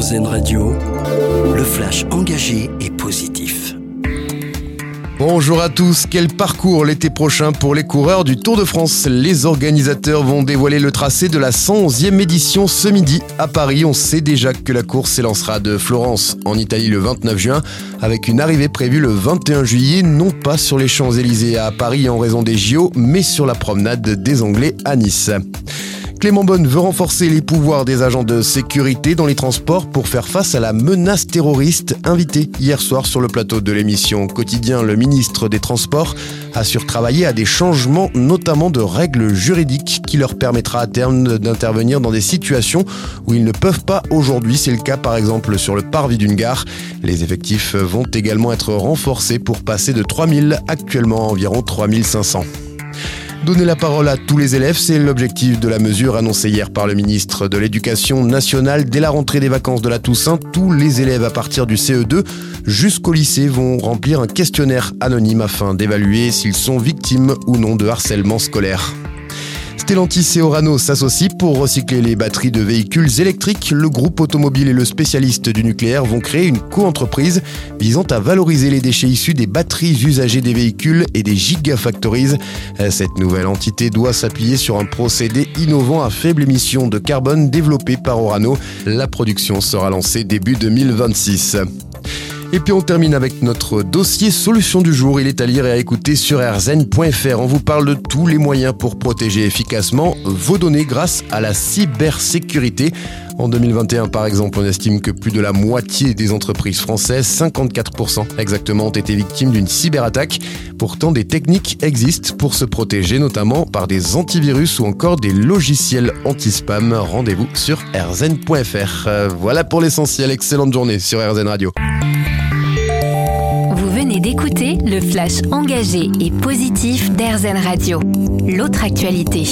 RZN Radio, le flash engagé et positif. Bonjour à tous, quel parcours l'été prochain pour les coureurs du Tour de France Les organisateurs vont dévoiler le tracé de la 111e édition ce midi à Paris. On sait déjà que la course s'élancera de Florence en Italie le 29 juin avec une arrivée prévue le 21 juillet, non pas sur les Champs-Élysées à Paris en raison des JO, mais sur la promenade des Anglais à Nice. Clément Bonne veut renforcer les pouvoirs des agents de sécurité dans les transports pour faire face à la menace terroriste. Invité hier soir sur le plateau de l'émission Quotidien, le ministre des Transports assure travailler à des changements, notamment de règles juridiques, qui leur permettra à terme d'intervenir dans des situations où ils ne peuvent pas aujourd'hui. C'est le cas par exemple sur le parvis d'une gare. Les effectifs vont également être renforcés pour passer de 3000 actuellement à environ 3500. Donner la parole à tous les élèves, c'est l'objectif de la mesure annoncée hier par le ministre de l'Éducation nationale. Dès la rentrée des vacances de la Toussaint, tous les élèves à partir du CE2 jusqu'au lycée vont remplir un questionnaire anonyme afin d'évaluer s'ils sont victimes ou non de harcèlement scolaire. Stellantis et Orano s'associent pour recycler les batteries de véhicules électriques. Le groupe automobile et le spécialiste du nucléaire vont créer une co-entreprise visant à valoriser les déchets issus des batteries usagées des véhicules et des gigafactories. Cette nouvelle entité doit s'appuyer sur un procédé innovant à faible émission de carbone développé par Orano. La production sera lancée début 2026. Et puis on termine avec notre dossier solution du jour. Il est à lire et à écouter sur rzn.fr. On vous parle de tous les moyens pour protéger efficacement vos données grâce à la cybersécurité. En 2021, par exemple, on estime que plus de la moitié des entreprises françaises, 54% exactement, ont été victimes d'une cyberattaque. Pourtant, des techniques existent pour se protéger, notamment par des antivirus ou encore des logiciels anti-spam. Rendez-vous sur rzn.fr. Voilà pour l'essentiel. Excellente journée sur RZN Radio d'écouter le flash engagé et positif d'Airzen Radio. L'autre actualité.